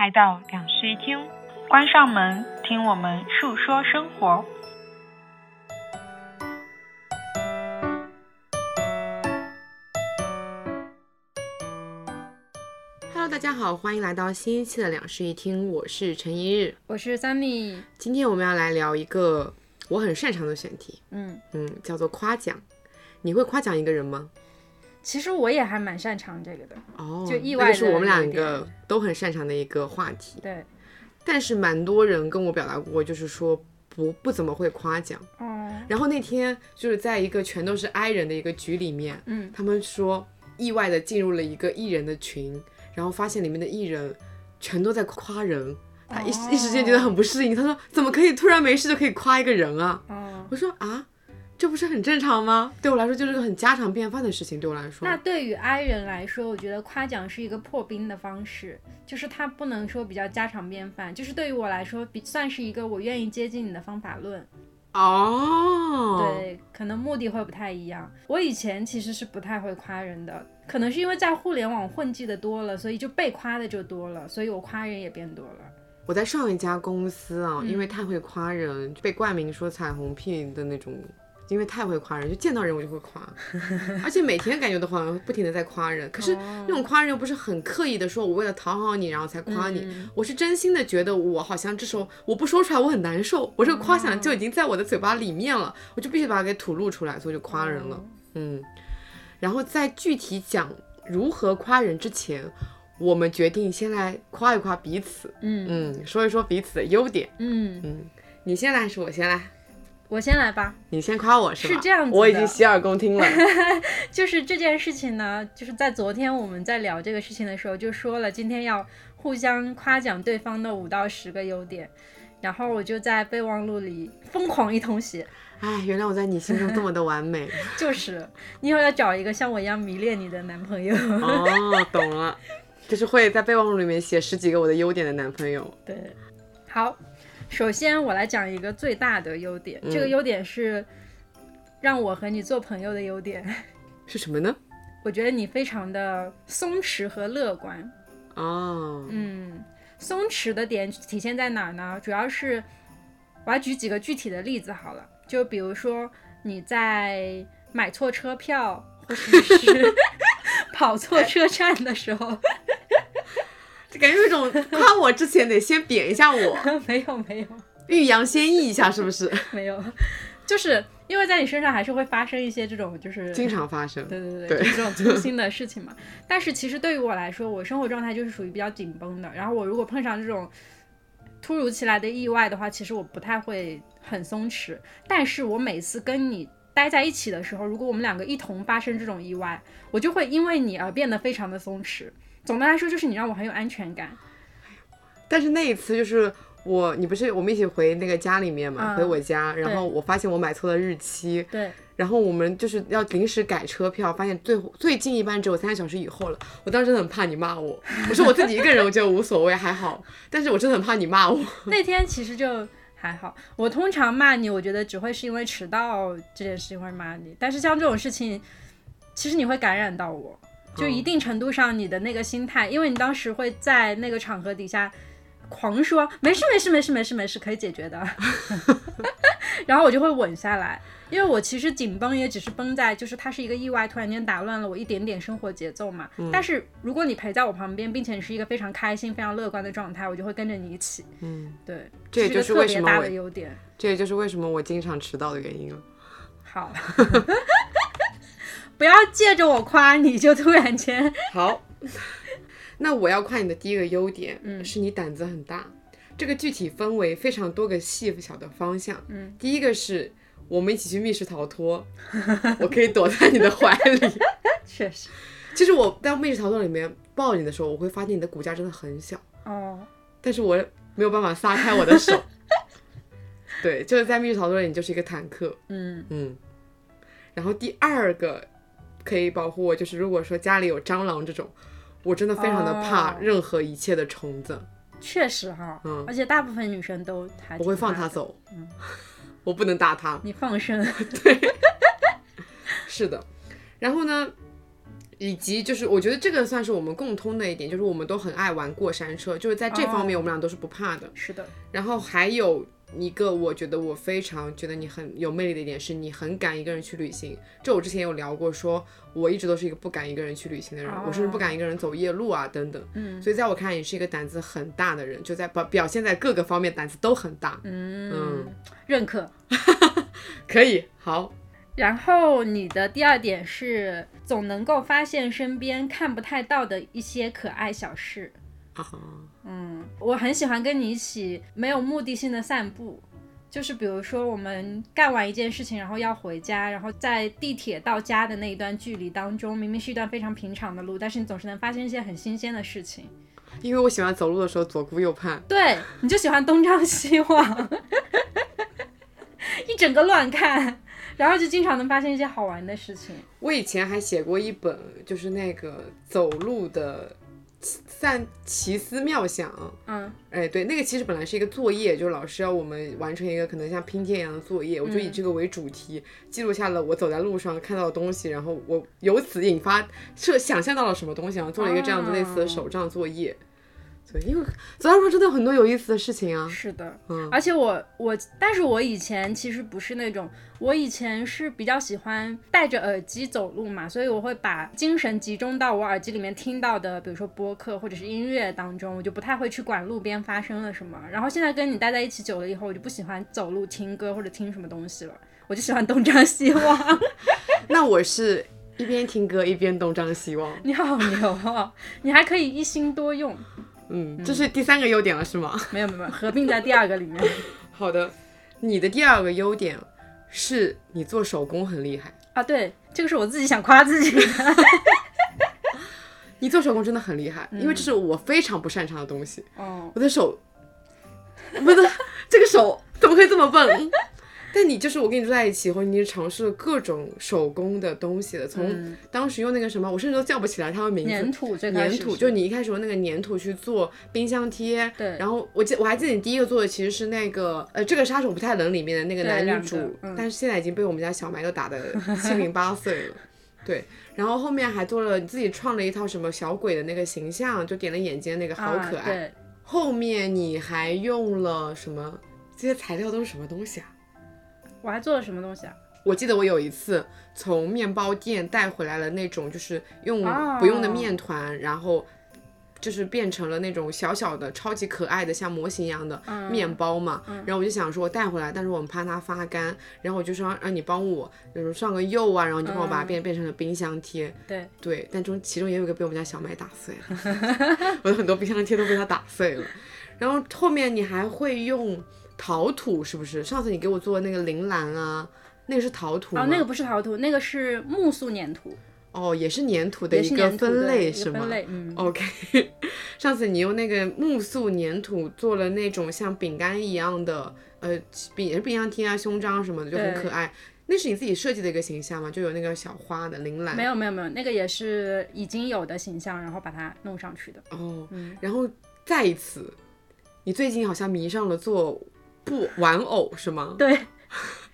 来到两室一厅，关上门，听我们述说生活。Hello，大家好，欢迎来到新一期的两室一厅，我是陈一日，我是 Sunny。今天我们要来聊一个我很擅长的选题，嗯嗯，叫做夸奖。你会夸奖一个人吗？其实我也还蛮擅长这个的。哦，就意外的那是我们两个都很擅长的一个话题。对，但是蛮多人跟我表达过，就是说不不怎么会夸奖。哦，然后那天就是在一个全都是 I 人的一个局里面，嗯，他们说意外的进入了一个艺人的群，然后发现里面的艺人全都在夸人，他一、一时间觉得很不适应。他说怎么可以突然没事就可以夸一个人啊？嗯，我说啊，这不是很正常吗？对我来说就是个很家常便饭的事情。对我来说，那对于 I 人来说，我觉得夸奖是一个破冰的方式，就是它不能说比较家常便饭，就是对于我来说，比算是一个我愿意接近你的方法论。哦，，对，可能目的会不太一样。我以前其实是不太会夸人的，可能是因为在互联网混迹的多了，所以就被夸的就多了，所以我夸人也变多了。我在上一家公司啊，嗯因为太会夸人，被冠名说彩虹屁的那种。因为太会夸人，就见到人我就会夸，而且每天感觉都好像不停的在夸人。可是那种夸人又不是很刻意的说，我为了讨好你然后才夸你，嗯我是真心的觉得我好像这时候我不说出来我很难受，我这个夸奖就已经在我的嘴巴里面了，我就必须把它给吐露出来，所以就夸人了。嗯，然后在具体讲如何夸人之前，我们决定先来夸一夸彼此，嗯嗯，说一说彼此的优点。嗯，嗯，你先来还是我先来？我先来吧。你先夸我是吧？是这样子的我已经洗耳恭听了。就是这件事情呢，就是在昨天我们在聊这个事情的时候，就说了今天要互相夸奖对方的五到十个优点，然后我就在备忘录里疯狂一通写，哎，原来我在你心中这么的完美。就是你以后要找一个像我一样迷恋你的男朋友。哦，懂了，就是会在备忘录里面写十几个我的优点的男朋友。对，好，首先我来讲一个最大的优点，这个优点是让我和你做朋友的优点。是什么呢？我觉得你非常的松弛和乐观。哦，嗯，松弛的点体现在哪儿呢？主要是我要举几个具体的例子好了，就比如说你在买错车票，或者是 跑错车站的时候，就感觉有一种夸我之前得先贬一下我，没有没有欲扬先抑一下，是不是？没有，就是因为在你身上还是会发生一些这种就是经常发生。对对对，对就是这种粗心的事情嘛。但是其实对于我来说，我生活状态就是属于比较紧绷的。然后我如果碰上这种突如其来的意外的话，其实我不太会很松弛。但是我每次跟你待在一起的时候，如果我们两个一同发生这种意外，我就会因为你而变得非常的松弛。总的来说，就是你让我很有安全感。但是那一次就是我，你不是我们一起回那个家里面嘛，嗯回我家，然后我发现我买错了日期，对，然后我们就是要临时改车票，发现最最近一班只有三个小时以后了。我当时真的很怕你骂我，我说我自己一个人我觉得无所谓还好，但是我真的很怕你骂我。那天其实就还好。我通常骂你，我觉得只会是因为迟到这件事情会骂你，但是像这种事情，其实你会感染到我，就一定程度上你的那个心态，因为你当时会在那个场合底下狂说没事没事没事没事没事可以解决的，然后我就会稳下来。因为我其实紧绷也只是绷在，就是它是一个意外，突然间打乱了我一点点生活节奏嘛。但是如果你陪在我旁边，并且你是一个非常开心、非常乐观的状态，我就会跟着你一起。嗯，对，这也就是为什么一个特别大我的优点。这也就是为什么我经常迟到的原因了。好，不要借着我夸你就突然间，好，那我要夸你的第一个优点，嗯是你胆子很大。这个具体分为非常多个细小的方向。嗯，第一个是我们一起去密室逃脱，我可以躲在你的怀里。确实，其实我在密室逃脱里面抱你的时候，我会发现你的骨架真的很小，哦，但是我没有办法撒开我的手。对，就是在密室逃脱里，你就是一个坦克。嗯嗯，然后第二个可以保护我，就是如果说家里有蟑螂这种，我真的非常的怕哦。任何一切的虫子，确实哈，嗯。而且大部分女生都还我会放它。走，嗯，我不能打它。你放生，对。是的，然后呢，以及就是我觉得这个算是我们共通的一点，就是我们都很爱玩过山车，就是在这方面哦。我们俩都是不怕的。是的，然后还有一个，我觉得我非常觉得你很有魅力的一点是，你很敢一个人去旅行。这我之前有聊过说，我一直都是一个不敢一个人去旅行的人，我甚至不敢一个人走夜路啊等等。嗯，所以在我看来，你是一个胆子很大的人，就在表表现在各个方面胆子都很大。嗯认可。可以，好，然后你的第二点是总能够发现身边看不太到的一些可爱小事。啊，嗯，我很喜欢跟你一起没有目的性的散步，就是比如说我们干完一件事情，然后要回家，然后在地铁到家的那一段距离当中，明明是一段非常平常的路，但是你总是能发现一些很新鲜的事情。因为我喜欢走路的时候左顾右盼。对，你就喜欢东张西望，一整个乱看，然后就经常能发现一些好玩的事情。我以前还写过一本，就是那个走路的散奇思妙想。嗯，哎，对，那个其实本来是一个作业，就是老师要我们完成一个可能像拼贴一样的作业，我就以这个为主题，记录下了我走在路上看到的东西，然后我由此引发设想象到了什么东西，然后做了一个这样子类似的手账作业。对，因为走上真的有很多有意思的事情啊。是的，嗯而且我我，但是我以前其实不是那种，我以前是比较喜欢戴着耳机走路嘛，所以我会把精神集中到我耳机里面听到的，比如说播客或者是音乐当中，我就不太会去管路边发生了什么。然后现在跟你待在一起久了以后，我就不喜欢走路听歌或者听什么东西了，我就喜欢东张西望。那我是一边听歌一边东张西望。你好牛哦，你还可以一心多用。嗯，这是第三个优点了，是吗？没有没有，合并在第二个里面。好的，你的第二个优点是你做手工很厉害。啊，对，这个是我自己想夸自己的。你做手工真的很厉害，因为这是我非常不擅长的东西。哦，我的手，我的这个手怎么可以这么笨？但你就是我跟你住在一起以后，你尝试了各种手工的东西了，从当时用那个什么，我甚至都叫不起来它的名字。粘土最开始粘土，就你一开始用那个粘土去做冰箱贴，对然后我记我还记得你第一个做的其实是那个呃，这个杀手不太冷里面的那个男女主，嗯但是现在已经被我们家小麦都打得七零八碎了。对，然后后面还做了你自己创了一套什么小鬼的那个形象，就点了眼睛那个好可爱。啊、对，后面你还用了什么？这些材料都是什么东西啊？我还做了什么东西啊？我记得我有一次从面包店带回来了那种就是用哦不用的面团，然后就是变成了那种小小的、超级可爱的像模型一样的嗯面包嘛。然后我就想说，我带回来，但是我们怕它发干，然后我就说让你帮我，比如上个釉啊，然后你就帮我把它变、变成了冰箱贴。对，对，但中其中也有一个被我们家小麦打碎了，我的很多冰箱贴都被它打碎了。然后后面你还会用陶土，是不是？上次你给我做的那个铃兰啊，那个是陶土吗？哦，那个不是陶土，那个是木塑粘土，哦，也是粘土的一个分类是吗，？OK，上次你用那个木塑粘土做了那种像饼干一样的，呃，饼也是冰箱贴啊、胸章什么的，就很可爱。那是你自己设计的一个形象吗？就有那个小花的铃兰。没有没有没有，那个也是已经有的形象，然后把它弄上去的。哦，嗯然后再一次，你最近好像迷上了做布玩偶是吗？对，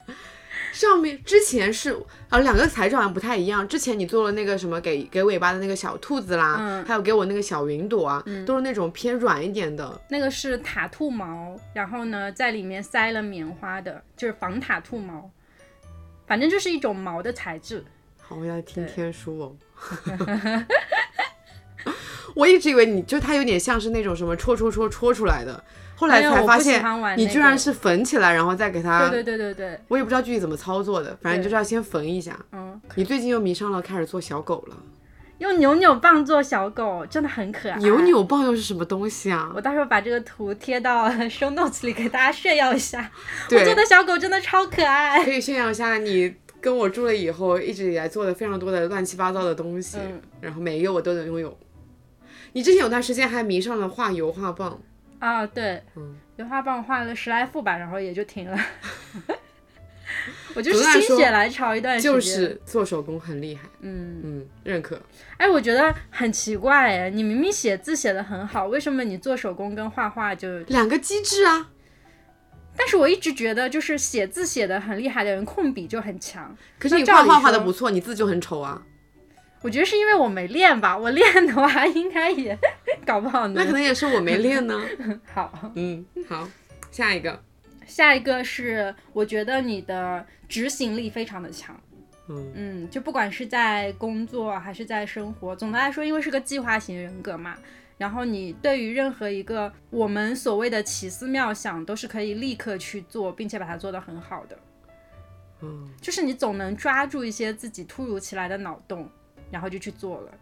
上面之前是啊，两个材质好像不太一样。之前你做了那个什么给给尾巴的那个小兔子啦，嗯还有给我那个小云朵啊，都是那种偏软一点的。那个是塔兔毛，然后呢，在里面塞了棉花的，就是仿塔兔毛，反正就是一种毛的材质。好，我要听天书哦。我一直以为你就它有点像是那种什么戳戳戳戳出来的，后来才发现你居然是缝起来，然后再给它。对对对对对，我也不知道具体怎么操作的，反正就是要先缝一下。嗯，你最近又迷上了开始做小狗了，用扭扭棒做小狗真的很可爱。扭扭棒又是什么东西啊我？到时候把这个图贴到 show notes 里给大家炫耀一下。我做，的小狗真的超可爱。可以炫耀一下你跟我住了以后一直以来做的非常多的乱七八糟的东西，嗯然后每一个我都能拥有。你之前有段时间还迷上了画油画棒，啊，对，嗯油画棒画了十来幅吧，然后也就停了。我就是心血来潮一段时间，就是做手工很厉害，嗯，嗯，认可。哎，我觉得很奇怪哎，你明明写字写的很好，为什么你做手工跟画画就？两个机制啊，但是我一直觉得，就是写字写的很厉害的人，控笔就很强。可是你画画画的不错，你字就很丑啊。我觉得是因为我没练吧，我练的话 应该也 搞不好能。那可能也是我没练呢。好，嗯，好，下一个，下一个是我觉得你的执行力非常的强。嗯嗯，就不管是在工作还是在生活，总的来说，因为是个计划型人格嘛，然后你对于任何一个我们所谓的奇思妙想，都是可以立刻去做，并且把它做得很好的。嗯，就是你总能抓住一些自己突如其来的脑洞，然后就去做了。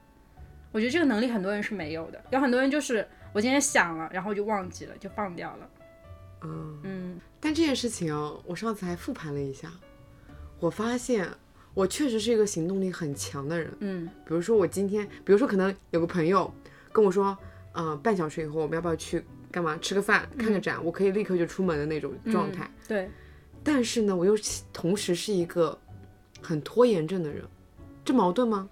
我觉得这个能力很多人是没有的，有很多人就是我今天想了，然后就忘记了，就放掉了。嗯，嗯但这件事情哦，我上次还复盘了一下，我发现我确实是一个行动力很强的人。嗯比如说我今天，比如说可能有个朋友跟我说，呃，半小时以后我们要不要去干嘛吃个饭、看个展，我可以立刻就出门的那种状态。嗯对，但是呢，我又同时是一个很拖延症的人，这矛盾吗？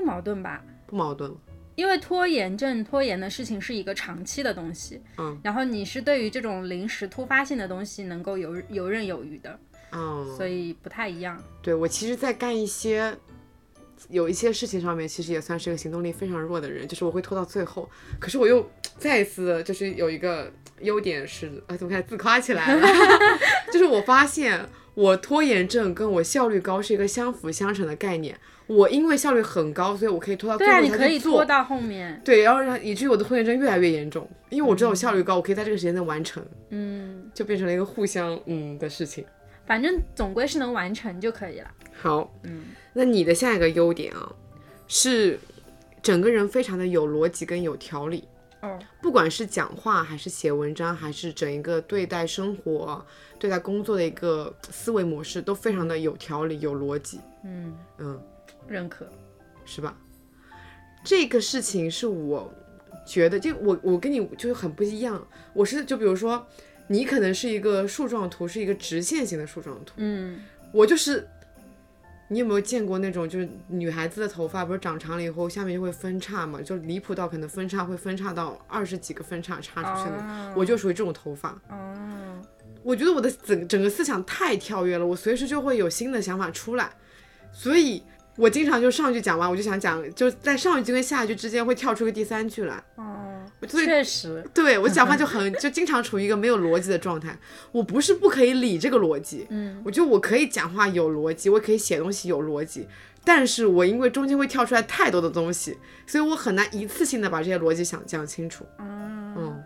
不矛盾吧？不矛盾。因为拖延症、拖延的事情是一个长期的东西，嗯，然后你是对于这种临时突发性的东西能够游游刃有余的，嗯，所以不太一样。对我其实，在干一些有一些事情上面，其实也算是个行动力非常弱的人，就是我会拖到最后。可是我又再一次就是有一个优点是，啊，怎么开始自夸起来了？就是我发现我拖延症跟我效率高是一个相辅相成的概念。我因为效率很高，所以我可以拖到最对啊，后你可以。拖到后面。对，然后让以至于我的拖延症越来越严重，因为我知道我效率高，我可以在这个时间内完成，嗯，就变成了一个互相嗯的事情。反正总归是能完成就可以了。好，嗯，那你的下一个优点啊，是整个人非常的有逻辑跟有条理，哦，不管是讲话还是写文章，还是整一个对待生活、对待工作的一个思维模式，都非常的有条理、有逻辑。嗯，嗯，认可。是吧？这个事情是我觉得，就我我跟你就是很不一样。我是就比如说，你可能是一个树状图，是一个直线型的树状图，嗯，我就是。你有没有见过那种，就是女孩子的头发不是长长了以后，下面就会分叉嘛，就离谱到可能分叉会分叉到二十几个分叉插出去的，哦我就属于这种头发。哦，我觉得我的整整个思想太跳跃了，我随时就会有新的想法出来，所以我经常就上一句讲完，我就想讲，就在上一句跟下一句之间会跳出个第三句来，确实，对我讲话 就很就经常处于一个没有逻辑的状态。我不是不可以理这个逻辑，嗯，我觉得我可以讲话有逻辑，我可以写东西有逻辑，但是我因为中间会跳出来太多的东西，所以我很难一次性的把这些逻辑想讲清楚。嗯，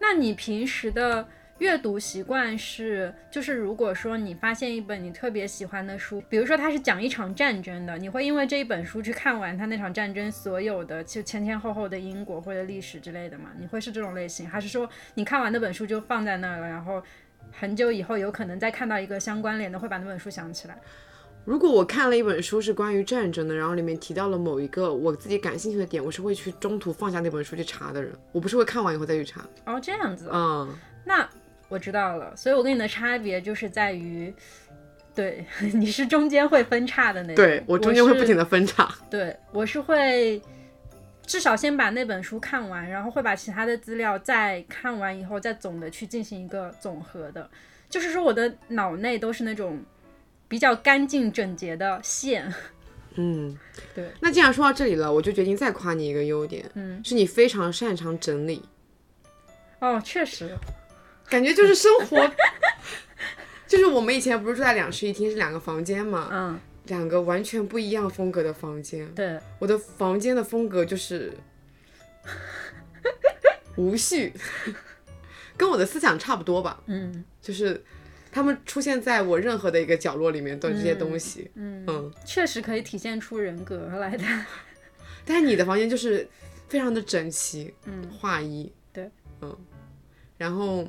那你平时的阅读习惯是，就是如果说你发现一本你特别喜欢的书，比如说它是讲一场战争的，你会因为这一本书去看完它那场战争所有的就前前后后的因果或者历史之类的吗？你会是这种类型，还是说你看完那本书就放在那儿了，然后很久以后有可能再看到一个相关联的，会把那本书想起来？如果我看了一本书是关于战争的，然后里面提到了某一个我自己感兴趣的点，我是会去中途放下那本书去查的人，我不是会看完以后再去查。哦，这样子，嗯，那我知道了，所以我跟你的差别就是在于。对，你是中间会分叉的那种，对我中间会不停的。分叉。对，我是会至少先把那本书看完，然后会把其他的资料再看完以后再总的去进行一个总和的。就是说，我的脑内都是那种比较干净整洁的线。嗯，对。那既然说到这里了，我就决定再夸你一个优点，嗯，是你非常擅长整理，哦，确实，感觉就是生活，就是我们以前不是住在两室一厅是两个房间嘛，嗯，两个完全不一样风格的房间。对，我的房间的风格就是无序，跟我的思想差不多吧，嗯就是他们出现在我任何的一个角落里面的这些东西，嗯，嗯，确实可以体现出人格来的。但是你的房间就是非常的整齐，嗯，划一，对，嗯，然后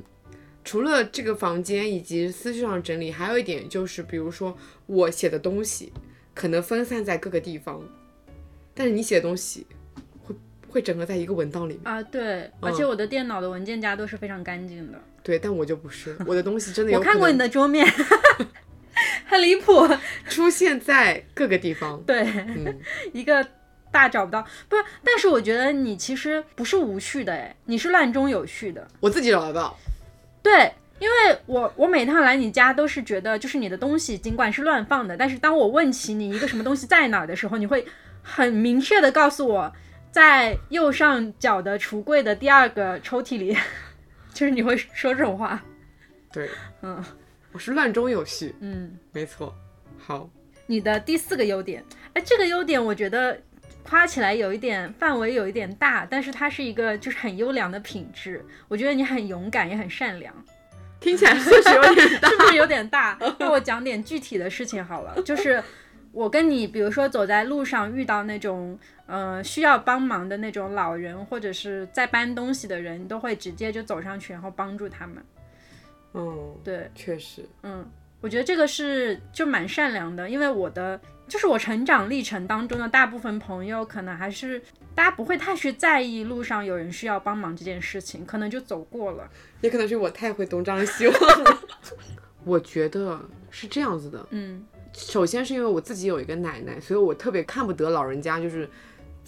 除了这个房间以及思绪上整理，还有一点就是，比如说我写的东西可能分散在各个地方，但是你写的东西会会整合在一个文档里面，啊，对，而且我的电脑的文件夹都是非常干净的。对，但我就不是，我的东西真的有我看过你的的桌面，很离谱。出现在各个地方，对，嗯，一个大找不到，不是，但是我觉得你其实不是无序的，哎，你是乱中有序的。我自己找得到，对，因为我我每趟来你家都是觉得，就是你的东西尽管是乱放的，但是当我问起你一个什么东西在哪儿的时候，你会很明确的告诉我，在右上角的橱柜的第二个抽屉里，就是你会说这种话。对，嗯我是乱中有序，嗯，没错。好，你的第四个优点，哎，这个优点我觉得夸起来有一点范围有一点大，但是它是一个就是很优良的品质。我觉得你很勇敢，也很善良。听起来确实有点大。是不是有点大？那我讲点具体的事情好了，就是我跟你，比如说走在路上遇到那种呃需要帮忙的那种老人，或者是在搬东西的人，你都会直接就走上去，然后帮助他们。嗯，对，确实，嗯，我觉得这个是就蛮善良的，因为我的就是我成长历程当中的大部分朋友，可能还是大家不会太去在意路上有人需要帮忙这件事情，可能就走过了。也可能是我太会东张西望了。我觉得是这样子的，嗯首先是因为我自己有一个奶奶，所以我特别看不得老人家就是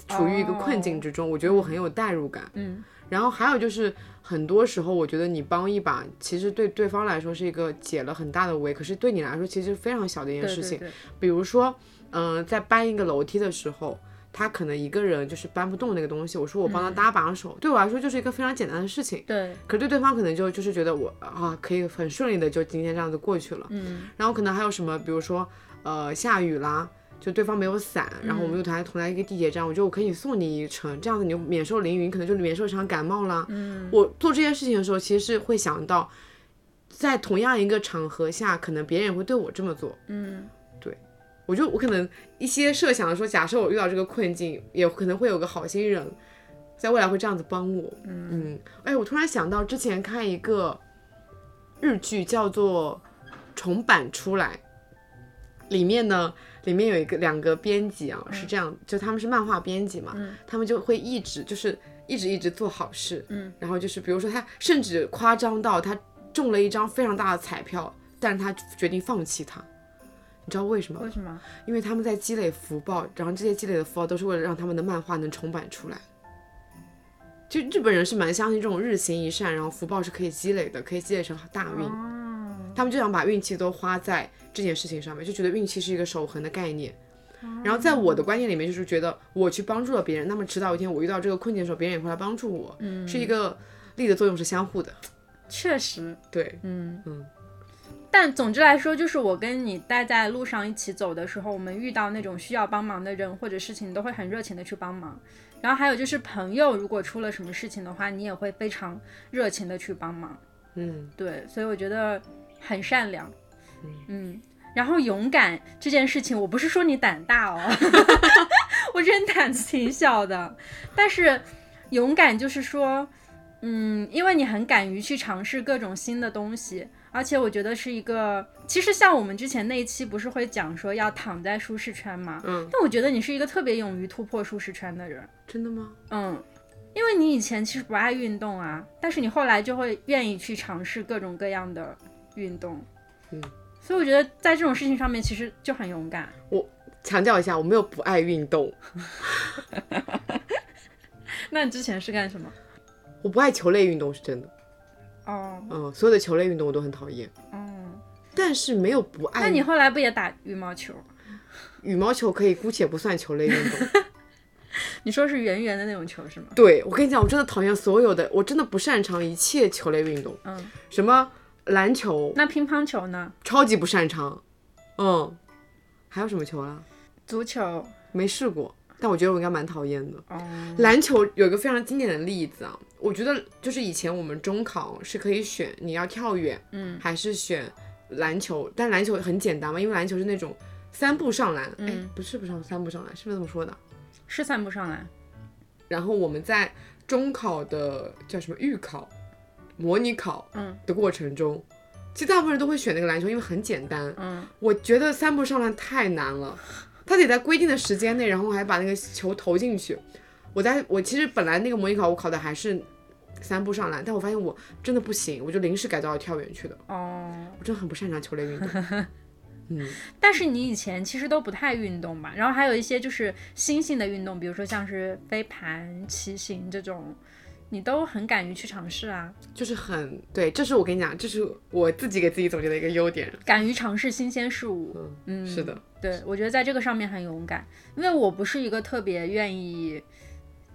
处于一个困境之中，我觉得我很有代入感。嗯然后还有就是，很多时候我觉得你帮一把，其实对对方来说是一个解了很大的围，可是对你来说其实是非常小的一件事情。对对对，比如说，嗯、在搬一个楼梯的时候，他可能一个人就是搬不动那个东西，我说我帮他搭把手，对我来说就是一个非常简单的事情。对，可对对方可能就就是觉得我啊可以很顺利的就今天这样子过去了，嗯然后可能还有什么，比如说呃下雨啦，就对方没有伞，然后我们又同来同在一个地铁站，我觉得我可以送你一程，这样子你就免受淋雨，可能就免受一场感冒啦。嗯我做这件事情的时候，其实是会想到，在同样一个场合下，可能别人也会对我这么做。嗯对我就我可能一些设想说，假设我遇到这个困境，也可能会有个好心人，在未来会这样子帮我。嗯哎，我突然想到之前看一个日剧叫做《重版出来》，里面呢，里面有一个两个编辑啊，是这样，就他们是漫画编辑嘛，嗯他们就会一直就是一直一直做好事，嗯，然后就是比如说他甚至夸张到他中了一张非常大的彩票，但是他决定放弃它。你知道为什么吗？为什么？因为他们在积累福报，然后这些积累的福报都是为了让他们的漫画能重版出来。就日本人是蛮相信这种日行一善，然后福报是可以积累的，可以积累成大运。哦，他们就想把运气都花在这件事情上面，就觉得运气是一个守恒的概念。然后在我的观念里面，就是觉得我去帮助了别人，那么迟早有一天我遇到这个困境的时候，别人也会来帮助我，嗯，是一个力的作用是相互的。确实，对，嗯嗯。但总之来说，就是我跟你待在路上一起走的时候，我们遇到那种需要帮忙的人或者事情，都会很热情的去帮忙。然后还有就是朋友，如果出了什么事情的话，你也会非常热情的去帮忙。嗯，对，所以我觉得很善良。嗯，然后勇敢这件事情，我不是说你胆大哦，我这人胆子挺小的，但是勇敢就是说，嗯，因为你很敢于去尝试各种新的东西，而且我觉得是一个，其实像我们之前那一期不是会讲说要躺在舒适圈吗？嗯，但我觉得你是一个特别勇于突破舒适圈的人。真的吗？嗯，因为你以前其实不爱运动啊，但是你后来就会愿意去尝试各种各样的运动。嗯，所以我觉得在这种事情上面其实就很勇敢。我强调一下，我没有不爱运动，那你之前是干什么？我不爱球类运动是真的。哦，嗯，所有的球类运动我都很讨厌，嗯，但是没有不爱。那你后来不也打羽毛球？羽毛球可以姑且不算球类运动。你说是圆圆的那种球是吗？对我跟你讲，我真的讨厌所有的，我真的不擅长一切球类运动，嗯，什么篮球，那乒乓球呢？超级不擅长。嗯，还有什么球啊？足球？没试过，但我觉得我应该蛮讨厌的。哦，篮球有一个非常经典的例子啊，我觉得就是以前我们中考是可以选你要跳远，嗯，还是选篮球，但篮球很简单嘛，因为篮球是那种三步上篮，哎、嗯不是不上三步上篮，是不是这么说的？是三步上篮。然后我们在中考的叫什么预考、模拟考嗯的过程中，其实大部分人都会选那个篮球，因为很简单。嗯，我觉得三步上篮太难了，他得在规定的时间内，然后还把那个球投进去。我在我其实本来那个模拟考我考的还是三步上篮，但我发现我真的不行，我就临时改到了跳远去的。哦，我真的很不擅长球类运动。嗯，但是你以前其实都不太运动吧？然后还有一些就是新兴的运动，比如说像是飞盘、骑行这种，你都很敢于去尝试啊，就是很对，这是我跟你讲，这是我自己给自己总结的一个优点。敢于尝试新鲜事物。嗯，是的，对我觉得在这个上面很勇敢，因为我不是一个特别愿意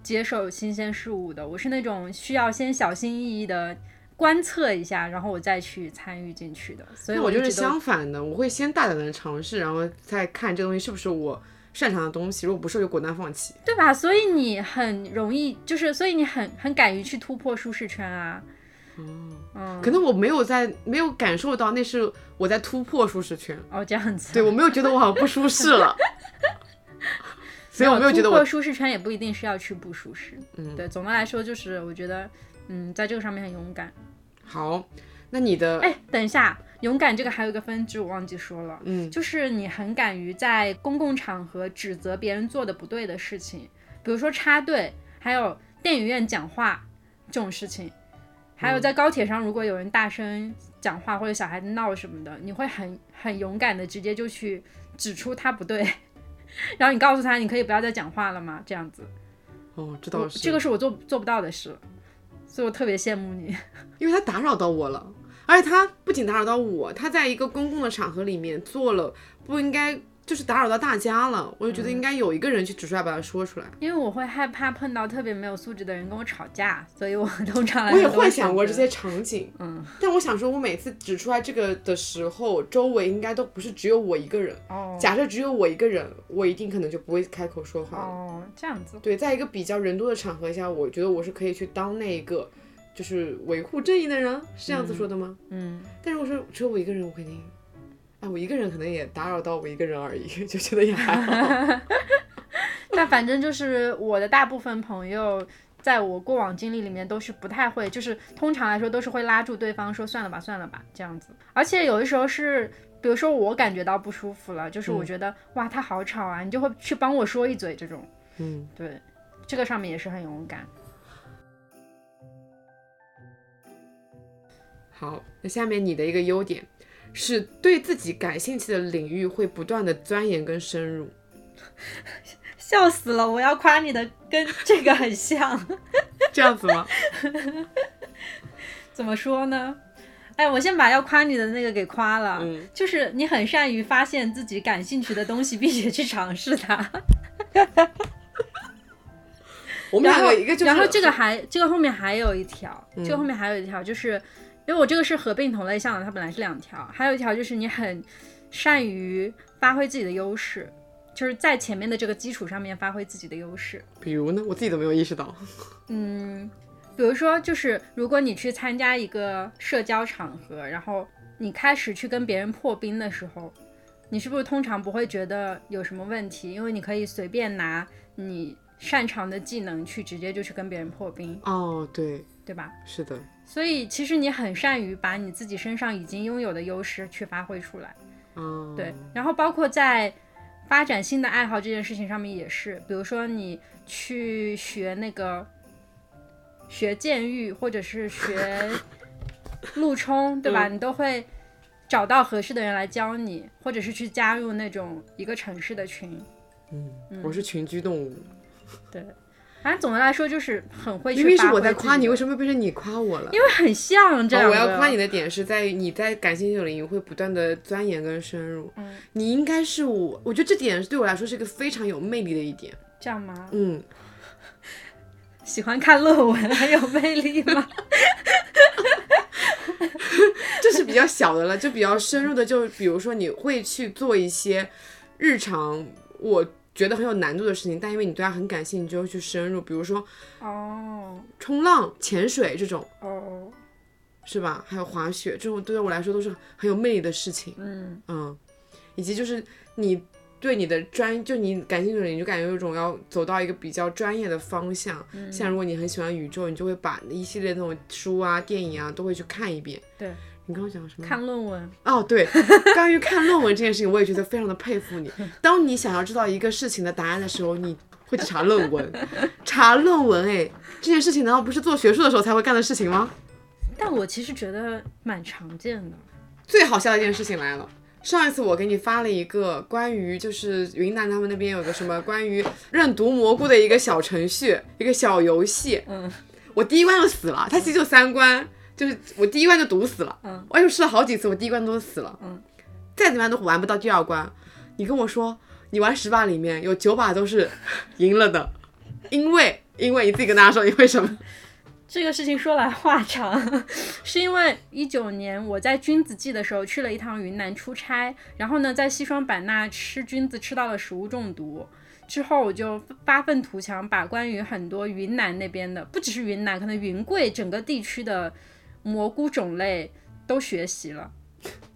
接受新鲜事物的，我是那种需要先小心翼翼的观测一下，然后我再去参与进去的。所以那我就是相反的，我会先大胆的尝试，然后再看这东西是不是我擅长的东西，如果不是，就果断放弃。对吧？所以你很容易，就是所以你很很敢于去突破舒适圈啊。嗯，可能我没有在没有感受到那是我在突破舒适圈，哦，这样子。对我没有觉得我好像不舒适了，所以我没有觉得我突破舒适圈也不一定是要去不舒适。嗯对，总的来说就是我觉得，嗯，在这个上面很勇敢。好。那你的哎，等一下，勇敢这个还有一个分支，我忘记说了。嗯就是你很敢于在公共场合指责别人做的不对的事情，比如说插队，还有电影院讲话这种事情，还有在高铁上如果有人大声讲话或者小孩子闹什么的，你会很很勇敢的直接就去指出他不对，然后你告诉他你可以不要再讲话了吗？这样子，哦，这倒是这个是我做做不到的事，所以我特别羡慕你。因为他打扰到我了，而且他不仅打扰到我，他在一个公共的场合里面做了不应该，就是打扰到大家了，我就觉得应该有一个人去指出来，把它说出来。因为我会害怕碰到特别没有素质的人跟我吵架，所以我通常来我也幻想过这些场景，嗯，但我想说，我每次指出来这个的时候，周围应该都不是只有我一个人。哦假设只有我一个人，我一定可能就不会开口说话了。哦这样子，对，在一个比较人多的场合下，我觉得我是可以去当那一个就是维护正义的人，是这样子说的吗？嗯，但如果说只有我一个人，我肯定，哎，我一个人可能也打扰到我一个人而已，就觉得也还好。但反正就是我的大部分朋友。在我过往经历里面，都是不太会，就是通常来说都是会拉住对方说算了吧，算了吧这样子。而且有的时候是，比如说我感觉到不舒服了，就是我觉得、哇他好吵啊，你就会去帮我说一嘴这种。嗯，对，这个上面也是很勇敢。好，那下面你的一个优点是对自己感兴趣的领域会不断的钻研跟深入。笑死了！我要夸你的，跟这个很像。这样子吗？怎么说呢？哎，我先把要夸你的那个给夸了，嗯就是你很善于发现自己感兴趣的东西，并且去尝试它。我们然后两个一个就是，然后这个还这个后面还有一条，嗯这个后面还有一条，就是因为我这个是合并同类项的，它本来是两条，还有一条就是你很善于发挥自己的优势，就是在前面的这个基础上面发挥自己的优势。比如呢，我自己都没有意识到。嗯，比如说，就是如果你去参加一个社交场合，然后你开始去跟别人破冰的时候，你是不是通常不会觉得有什么问题？因为你可以随便拿你擅长的技能去直接就去跟别人破冰，哦，对，对吧？是的，所以其实你很善于把你自己身上已经拥有的优势去发挥出来。嗯，对，然后包括在发展新的爱好这件事情上面也是，比如说你去学那个学剑玉，或者是学 陆冲，对吧？你都会找到合适的人来教你，或者是去加入那种一个城市的群。嗯嗯，我是群居动物。对，反正总的来说就是很会去明明是我在夸你，为什么变成你夸我了？因为很像这样、哦我要夸你的点是在于你在感兴趣的领域会不断的钻研跟深入。嗯，你应该是我，我觉得这点对我来说是一个非常有魅力的一点。这样吗？嗯，喜欢看论文很有魅力吗？这是比较小的了，就比较深入的，就比如说你会去做一些日常我觉得很有难度的事情，但因为你对它很感兴趣，你就会去深入，比如说哦冲浪、潜水这种，哦，是吧？还有滑雪这种，对我来说都是很有魅力的事情。嗯嗯，以及就是你对你的专，就你感兴趣的领域，就感觉有一种要走到一个比较专业的方向。嗯像如果你很喜欢宇宙，你就会把一系列那种书啊、电影啊都会去看一遍。对，你刚刚讲什么？看论文。哦，对，关于看论文这件事情，我也觉得非常的佩服你。当你想要知道一个事情的答案的时候，你会去查论文，查论文，哎，这件事情难道不是做学术的时候才会干的事情吗？但我其实觉得蛮常见的。最好笑的一件事情来了。上一次我给你发了一个关于就是云南他们那边有个什么关于认毒蘑菇的一个小程序，一个小游戏。嗯，我第一关就死了，它其实就三关，就是我第一关就毒死了。嗯，我又试了好几次，我第一关都死了。嗯，再怎么样都玩不到第二关。你跟我说，你玩十把里面有九把都是赢了的，因为因为你自己跟大家说，因为什么？这个事情说来话长，是因为一九年我在君子季的时候去了一趟云南出差，然后呢在西双版纳吃菌子吃到了食物中毒，之后我就发愤图强，把关于很多云南那边的，不只是云南，可能云贵整个地区的蘑菇种类都学习了，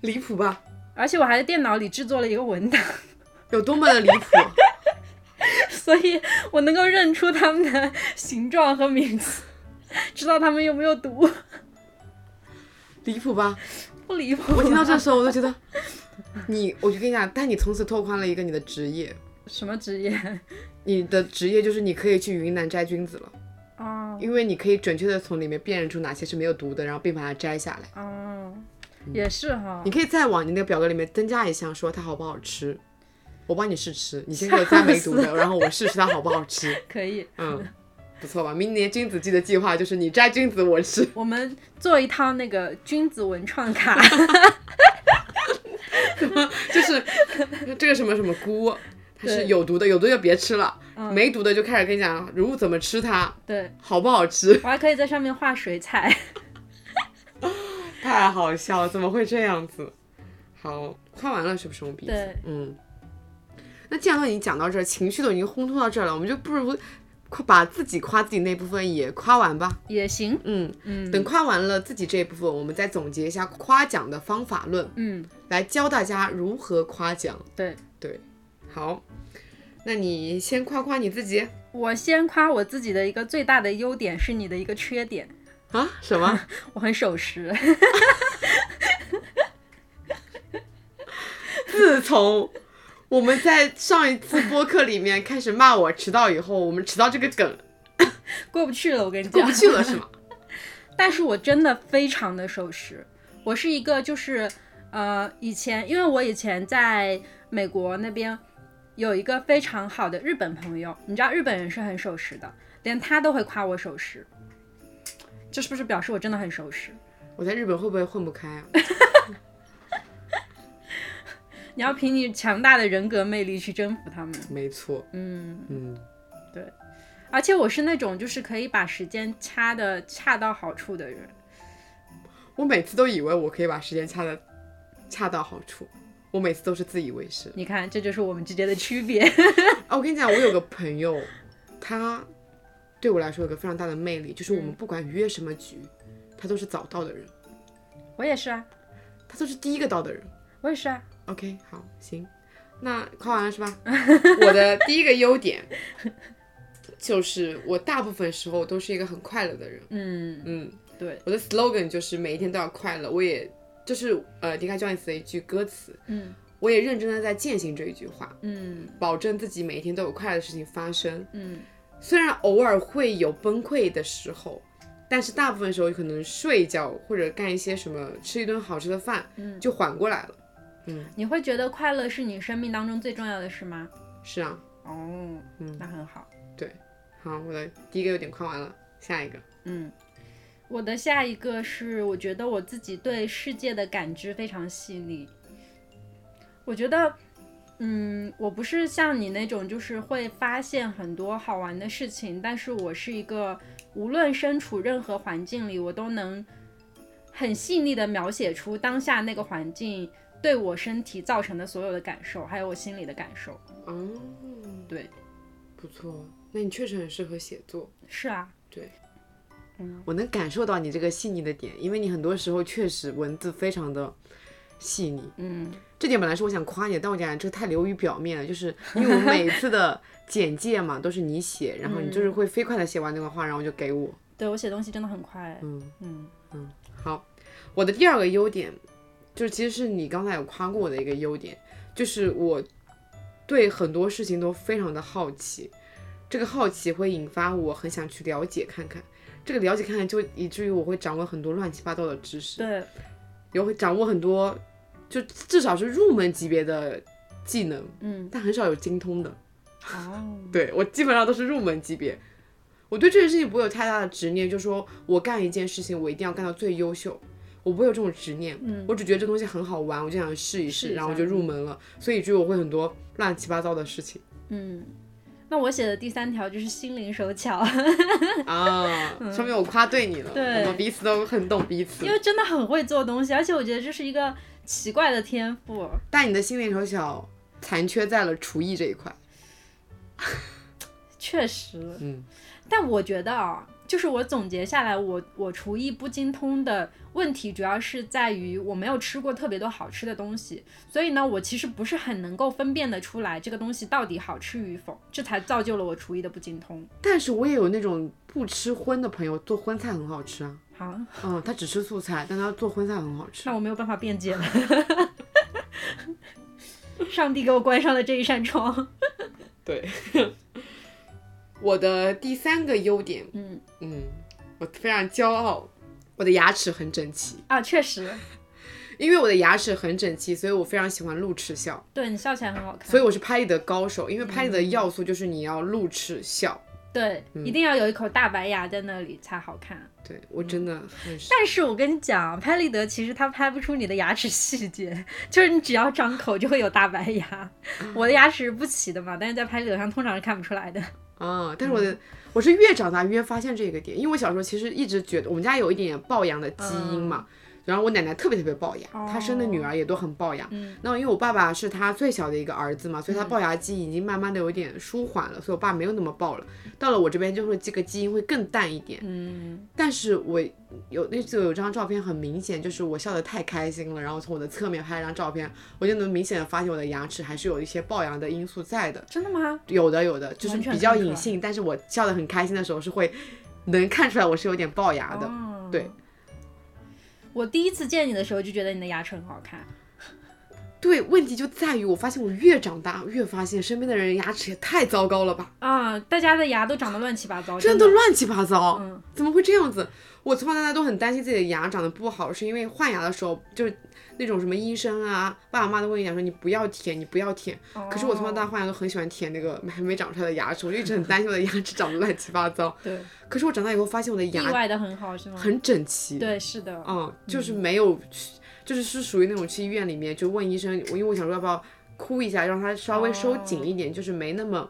离谱吧？而且我还在电脑里制作了一个文档，有多么的离谱？所以我能够认出它们的形状和名字，知道它们有没有毒，离谱吧？不离谱。我听到这时候我都觉得，你，我就跟你讲，但你从此拓宽了一个你的职业，什么职业？你的职业就是你可以去云南摘菌子了，哦因为你可以准确的从里面辨认出哪些是没有毒的，然后并把它摘下来。哦，也是哈你。可以再往你那个表格里面增加一项，说它好不好吃。我帮你试吃，你先给我加 没毒的，然后我试试它好不好吃。可以，嗯，不错吧？明年君子季的计划就是你摘君子，我吃。我们做一套那个君子文创卡，就是这个什么什么菇，它是有毒的，有毒就别吃了，嗯没毒的就开始跟你讲如怎么吃它，对好不好吃。我还可以在上面画水彩。太好笑了，怎么会这样子？好，夸完了是不是我们彼此？对，嗯。那既然都已经讲到这儿，情绪都已经烘托到这儿了，我们就不如夸把自己夸自己那部分也夸完吧。也行，嗯，嗯等夸完了自己这一部分，我们再总结一下夸奖的方法论，嗯，来教大家如何夸奖。对。对，好，那你先夸夸你自己我先夸我自己的一个最大的优点是你的一个缺点，啊？什么？我很守时。自从我们在上一次播客里面开始骂我迟到以后，我们迟到这个梗 过不去了，我跟你讲，过不去了是吗？但是我真的非常的守时。我是一个就是呃，以前因为我以前在美国那边有一个非常好的日本朋友，你知道日本人是很守时的，连他都会夸我守时，这是不是表示我真的很守时？我在日本会不会混不开啊？你要凭你强大的人格魅力去征服他们。没错，嗯，嗯，对而且我是那种就是可以把时间掐的恰到好处的人。我每次都以为我可以把时间掐的恰到好处，我每次都是自以为是。你看，这就是我们之间的区别。啊，我跟你讲，我有个朋友，他对我来说有个非常大的魅力，就是我们不管约什么局，他都是早到的人，我也是啊，他都是第一个到的人。我也是啊。OK，好，行，那夸完了是吧？我的第一个优点就是我大部分时候都是一个很快乐的人。嗯，嗯，对，我的 slogan 就是每一天都要快乐。我也这是呃迪卡 Jones 的一句歌词，嗯我也认真的在践行这一句话，嗯保证自己每一天都有快乐的事情发生。嗯虽然偶尔会有崩溃的时候，但是大部分时候可能睡一觉或者干一些什么，吃一顿好吃的饭，嗯，就缓过来了。嗯你会觉得快乐是你生命当中最重要的事吗？是啊，哦，嗯那很好。对好，我的第一个有点夸完了，下一个。嗯，我的下一个是，我觉得我自己对世界的感知非常细腻。我觉得，嗯，我不是像你那种就是会发现很多好玩的事情，但是我是一个无论身处任何环境里，我都能很细腻的描写出当下那个环境对我身体造成的所有的感受，还有我心里的感受。哦，对，不错，那你确实很适合写作。是啊，我能感受到你这个细腻的点，因为你很多时候确实文字非常的细腻。嗯这点本来是我想夸你，但我感觉这个太流于表面了，就是因为我每次的 简介嘛都是你写，然后你就是会飞快的写完那段话，然后就给我。对我写东西真的很快。嗯嗯，嗯好，我的第二个优点就是其实是你刚才有夸过我的一个优点，就是我对很多事情都非常的好奇，这个好奇会引发我很想去了解看看。这个了解看看，就以至于我会掌握很多乱七八糟的知识，对，也会掌握很多，就至少是入门级别的技能，嗯，但很少有精通的。哦，对我基本上都是入门级别。我对这件事情不会有太大的执念，就说我干一件事情，我一定要干到最优秀，我不会有这种执念。嗯，我只觉得这东西很好玩，我就想试一试，试一然后我就入门了。所以就我会很多乱七八糟的事情嗯，那我写的第三条就是心灵手巧，啊，说明我夸对你了，对我们彼此都很懂彼此因。为真的很会做东西，而且我觉得这是一个奇怪的天赋。但你的心灵手巧残缺在了厨艺这一块。确实，嗯，但我觉得啊，就是我总结下来，我我厨艺不精通的问题，主要是在于我没有吃过特别多好吃的东西，所以呢，我其实不是很能够分辨得出来这个东西到底好吃与否，这才造就了我厨艺的不精通。但是我也有那种不吃荤的朋友，做荤菜很好吃啊。好，嗯，他只吃素菜，但他做荤菜很好吃那。我没有办法辩解了。上帝给我关上了这一扇窗。对，我的第三个优点，嗯嗯，我非常骄傲，我的牙齿很整齐。啊，确实，因为我的牙齿很整齐，所以我非常喜欢露齿笑。对你笑起来很好看。所以我是拍立得高手，因为拍立得要素就是你要露齿笑。对，一定要有一口大白牙在那里才好看。对我真的很是，但是我跟你讲，拍立得其实它拍不出你的牙齿细节，就是你只要张口就会有大白牙。我的牙齿是不齐的嘛，但是在拍立得上通常是看不出来的。啊，但是我的、我是越长大越发现这个点，因为我小时候其实一直觉得我们家有一点龅牙的基因嘛。然后我奶奶特别特别龅牙，她生的女儿也都很龅牙。嗯那因为我爸爸是他最小的一个儿子嘛，所以他龅牙基因已经慢慢的有点舒缓了，所以我爸没有那么龅了。到了我这边就会这个基因会更淡一点。嗯，但是我有那次有张照片很明显，就是我笑得太开心了，然后从我的侧面拍了张照片，我就能明显的发现我的牙齿还是有一些龅牙的因素在的。真的吗？有的有的，就是比较隐性，但是我笑得很开心的时候是会能看出来我是有点龅牙的。哦对。我第一次见你的时候就觉得你的牙齿很好看，对，问题就在于我发现我越长大越发现身边的人牙齿也太糟糕了吧，啊，大家的牙都长得乱七八糟，真真的。乱七八糟，嗯。怎么会这样子？我从小到大都很担心自己的牙长得不好，是因为换牙的时候就是那种什么医生啊、爸爸妈妈都会跟你讲说你不要舔，你不要舔。可是我从小到大换牙都很喜欢舔那个还没长出来的牙齿，我就一直很担心我的牙齿长得乱七八糟。对，可是我长大以后发现我的牙意牙外的很好是吗？很整齐，对，是的，嗯，就是没有，就是是属于那种去医院里面就问医生，我因为我想说要不要哭一下，让它稍微收紧一点，就是没那么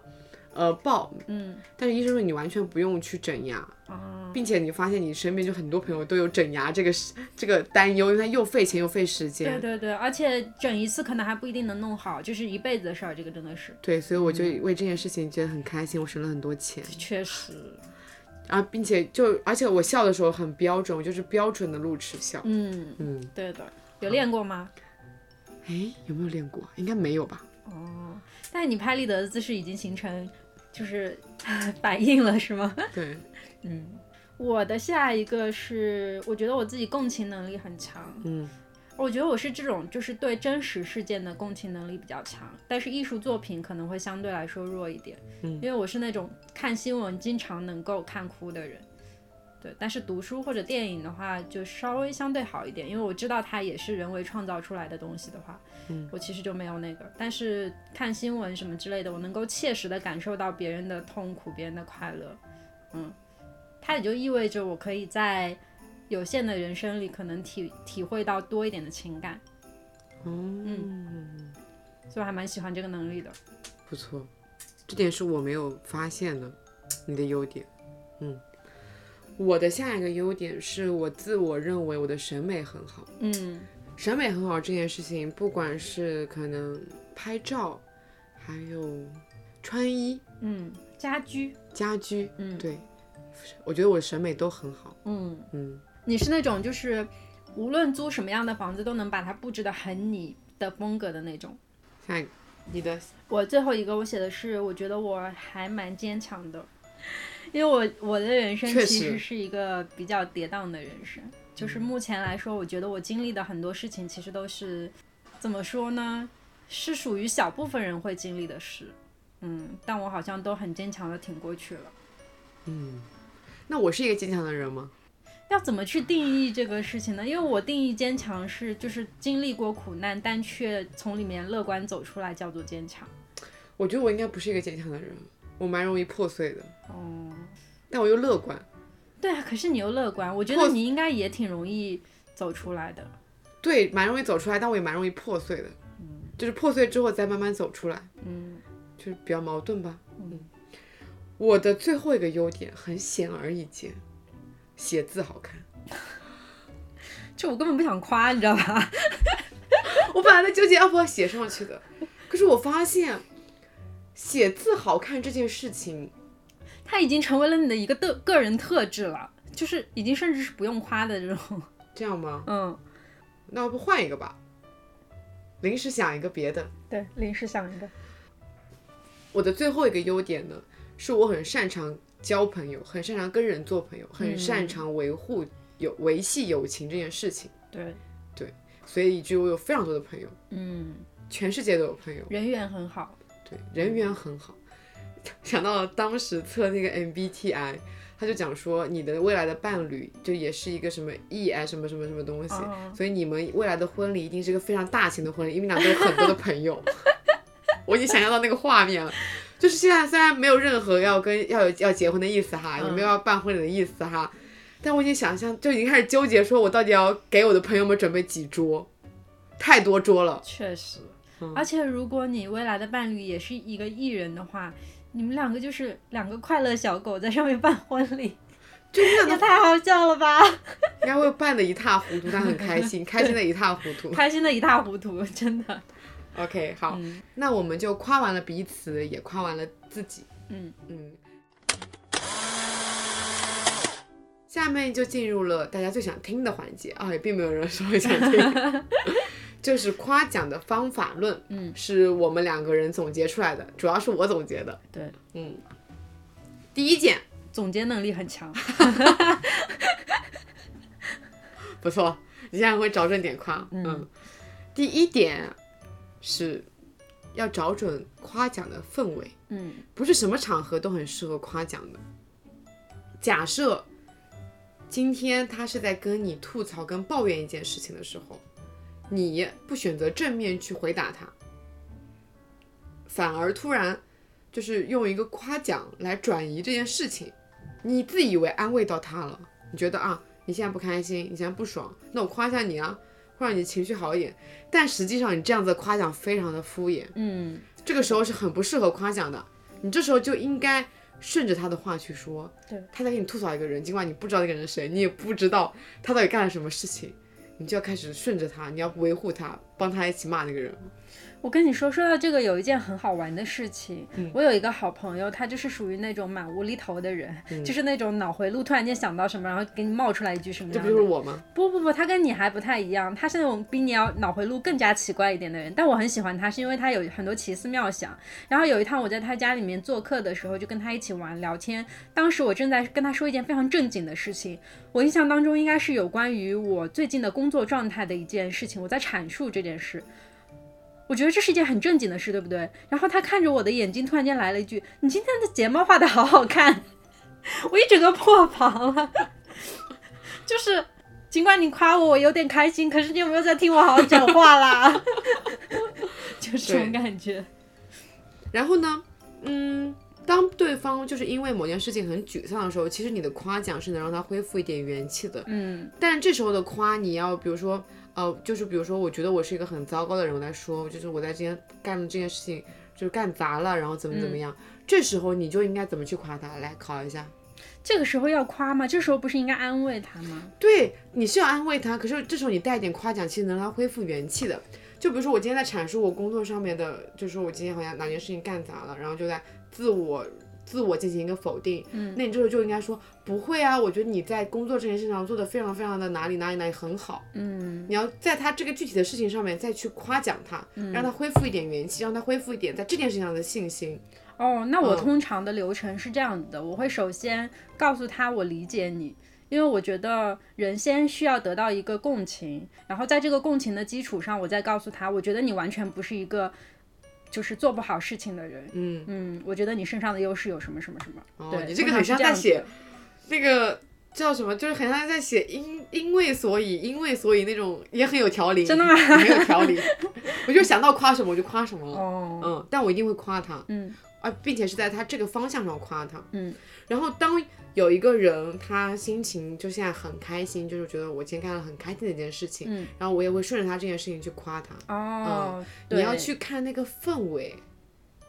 呃爆。嗯，但是医生说你完全不用去整牙，啊，并且你发现你身边就很多朋友都有整牙这个是这个担忧，因为它又费钱又费时间。对对对，而且整一次可能还不一定能弄好，就是一辈子的事儿，这个真的是，对，所以我就为这件事情觉得很开心，我省了很多钱，确实，啊并且就而且我笑的时候很标准，我就是标准的露齿笑。嗯，嗯，对的，有练过吗？哎，有没有练过？应该没有吧？哦，但是你拍立得的姿势已经形成就是 反应了，是吗？对，嗯，我的下一个是，我觉得我自己共情能力很强。嗯我觉得我是这种，就是对真实事件的共情能力比较强，但是艺术作品可能会相对来说弱一点。嗯因为我是那种看新闻经常能够看哭的人。对，但是读书或者电影的话，就稍微相对好一点，因为我知道它也是人为创造出来的东西的话，嗯我其实就没有那个。但是看新闻什么之类的，我能够切实的感受到别人的痛苦，别人的快乐，嗯，它也就意味着我可以在有限的人生里，可能体体会到多一点的情感，嗯，所以我还蛮喜欢这个能力的。不错，这点是我没有发现的，你的优点。嗯，我的下一个优点是我自我认为我的审美很好。嗯审美很好这件事情，不管是可能拍照，还有穿衣、嗯，家居，家居，嗯对，我觉得我的审美都很好。嗯。嗯，你是那种就是无论租什么样的房子都能把它布置的很你的风格的那种。下一个你的我最后一个我写的是，我觉得我还蛮坚强的，因为我我的人生其实实是一个比较跌宕的人生，就是目前来说，我觉得我经历的很多事情其实都是怎么说呢，是属于小部分人会经历的事，嗯，但我好像都很坚强的挺过去了。嗯，那我是一个坚强的人吗？要怎么去定义这个事情呢？因为我定义坚强是就是经历过苦难，但却从里面乐观走出来，叫做坚强。我觉得我应该不是一个坚强的人，我蛮容易破碎的。哦，但我又乐观。对啊，可是你又乐观，我觉得你应该也挺容易走出来的。对，蛮容易走出来，但我也蛮容易破碎的。就是破碎之后再慢慢走出来，嗯就是比较矛盾吧。嗯，我的最后一个优点很显而易见，写字好看。就我根本不想夸，你知道吧？我本来在纠结要不要写上去的，可是我发现写字好看这件事情，它已经成为了你的一个的个人特质了，就是已经甚至是不用夸的这种。这样吗？嗯，那要不换一个吧，临时想一个别的。对，临时想一个。我的最后一个优点呢，是我很擅长交朋友，很擅长跟人做朋友，很擅长维护有维系友情这件事情，对，所以以至于我有非常多的朋友，嗯，全世界都有朋友，人缘很好。对，人缘很好。想到了当时测那个 MBTI，他就讲说你的未来的伴侣就也是一个什么 E 啊什么什么什么东西，哦所以你们未来的婚礼一定是一个非常大型的婚礼，因为你俩都有很多的朋友。我已经想象到那个画面了，就是现在虽然没有任何要跟要有要结婚的意思哈，也没有要办婚礼的意思哈，但我已经想象就已经开始纠结，说我到底要给我的朋友们准备几桌，太多桌了。确实，嗯而且如果你未来的伴侣也是一个艺人的话，你们两个就是两个快乐小狗在上面办婚礼，就那样也太好笑了吧！应该会办的一塌糊涂，但很开心，开心的一塌糊涂。开心的一塌糊涂，真的。OK，好，嗯那我们就夸完了彼此，也夸完了自己。嗯嗯，下面就进入了大家最想听的环节啊，也并没有人说会想听，就是夸奖的方法论，嗯，是我们两个人总结出来的，主要是我总结的。对，嗯，第一件总结能力很强。不错，你现在会找准点夸。嗯，第一点是要找准夸奖的氛围。嗯不是什么场合都很适合夸奖的。假设今天他是在跟你吐槽跟抱怨一件事情的时候，你不选择正面去回答他，反而突然就是用一个夸奖来转移这件事情，你自以为安慰到他了，你觉得啊，你现在不开心，你现在不爽，那我夸一下你啊，会让你情绪好一点。但实际上你这样子的夸奖非常的敷衍，嗯，这个时候是很不适合夸奖的。你这时候就应该顺着他的话去说。对，他在给你吐槽一个人，尽管你不知道那个人是谁，你也不知道他到底干了什么事情，你就要开始顺着他，你要维护他，帮他一起骂那个人。我跟你说，说到这个，有一件很好玩的事情。嗯我有一个好朋友，他就是属于那种蛮无厘头的人，嗯就是那种脑回路突然间想到什么，然后给你冒出来一句什么这。不就是我吗？不不不，他跟你还不太一样，他是那种比你要脑回路更加奇怪一点的人。但我很喜欢他，是因为他有很多奇思妙想。然后有一趟我在他家里面做客的时候，就跟他一起玩聊天。当时我正在跟他说一件非常正经的事情，我印象当中应该是有关于我最近的工作状态的一件事情，我在阐述这件事。我觉得这是一件很正经的事，对不对？然后他看着我的眼睛，突然间来了一句：“你今天的睫毛画的好好看。”我一整个破防了，就是尽管你夸我，我有点开心，可是你有没有在听我好好讲话啦？就是这种感觉。然后呢，嗯，当对方就是因为某件事情很沮丧的时候，其实你的夸奖是能让他恢复一点元气的。嗯但是这时候的夸，你要比如说，呃，就是比如说，我觉得我是一个很糟糕的人，我在说，就是我在今天干的这件事情就是干砸了，然后怎么怎么样，这时候你就应该怎么去夸他？来考一下。这个时候要夸吗？这时候不是应该安慰他吗？对，你是要安慰他，可是这时候你带一点夸奖，其实能让他恢复元气的。就比如说我今天在阐述我工作上面的，就是说我今天好像哪件事情干砸了，然后就在自我自我进行一个否定。嗯，那你这时候就应该说不会啊，我觉得你在工作这件事情上做的非常非常的哪里哪里哪里很好。嗯你要在他这个具体的事情上面再去夸奖他，让他恢复一点元气，让他恢复一点在这件事情上的信心。哦，那我嗯通常的流程是这样子的，我会首先告诉他我理解你，因为我觉得人先需要得到一个共情，然后在这个共情的基础上，我再告诉他，我觉得你完全不是一个就是做不好事情的人。嗯，嗯，我觉得你身上的优势有什么什么什么。哦，对，你这个很像在写那个叫什么，就是很像在写因因为所以因为所以那种，也很有条理。真的吗很有条理。我就想到夸什么我就夸什么了。哦，嗯，但我一定会夸他。嗯，啊并且是在他这个方向上夸他。嗯，然后当有一个人他心情就现在很开心，就是觉得我今天干了很开心的一件事情，嗯，然后我也会顺着他这件事情去夸他。哦，你要去看那个氛围，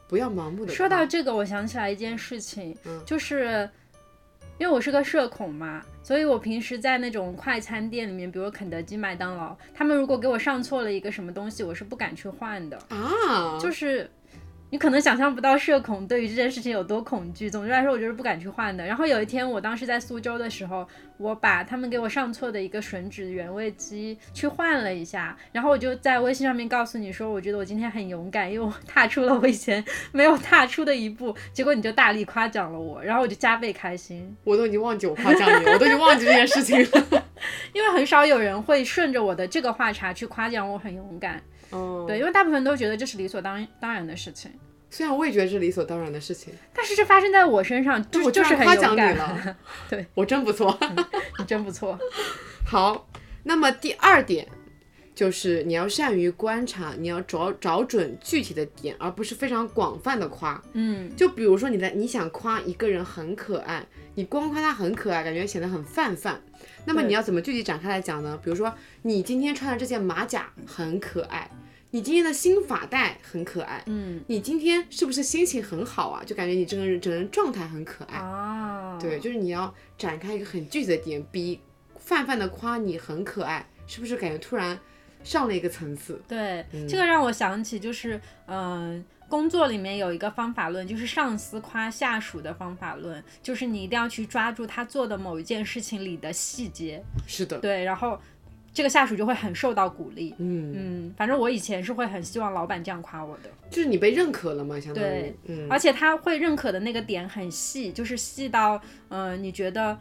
不要盲目的。说到这个，我想起来一件事情，嗯就是因为我是个社恐嘛，所以我平时在那种快餐店里面，比如肯德基、麦当劳，他们如果给我上错了一个什么东西，我是不敢去换的，啊，就是。你可能想象不到社恐对于这件事情有多恐惧。总之来说，我就是不敢去换的。然后有一天，我当时在苏州的时候，我把他们给我上错的一个吮指原味鸡去换了一下，然后我就在微信上面告诉你说，我觉得我今天很勇敢，因为我踏出了我以前没有踏出的一步。结果你就大力夸奖了我，然后我就加倍开心，我都已经忘记我夸奖你了，我都已经忘记这件事情了。因为很少有人会顺着我的这个话茬去夸奖我很勇敢。哦，对，因为大部分都觉得这是理所当当然的事情，虽然我也觉得这是理所当然的事情，但是这发生在我身上，就我就是夸奖勇敢你了，对我真不错。你真不错。好，那么第二点就是你要善于观察，你要找找准具体的点，而不是非常广泛的夸。嗯就比如说你在你想夸一个人很可爱，你光夸他很可爱，感觉显得很泛泛。那么你要怎么具体展开来讲呢？比如说你今天穿的这件马甲很可爱，你今天的新发带很可爱，嗯你今天是不是心情很好啊？就感觉你整个人整个人状态很可爱。啊，对，就是你要展开一个很具体的点，比泛泛的夸你很可爱，是不是感觉突然上了一个层次？对，嗯这个让我想起就是，嗯、工作里面有一个方法论，就是上司夸下属的方法论，就是你一定要去抓住他做的某一件事情里的细节，是的，对，然后这个下属就会很受到鼓励。嗯，嗯，反正我以前是会很希望老板这样夸我的，就是你被认可了嘛，相当于。对，嗯，而且他会认可的那个点很细，就是细到，嗯、你觉得，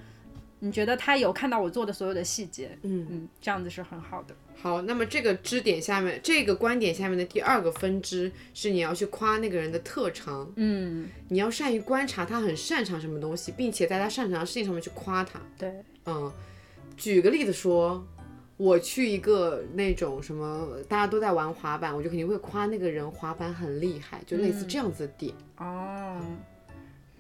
你觉得他有看到我做的所有的细节，嗯。嗯，这样子是很好的。好，那么这个支点下面，这个观点下面的第二个分支是你要去夸那个人的特长，嗯，你要善于观察他很擅长什么东西，并且在他擅长的事情上面去夸他。对，嗯，举个例子说，我去一个那种什么大家都在玩滑板，我就肯定会夸那个人滑板很厉害，就类似这样子的点。哦，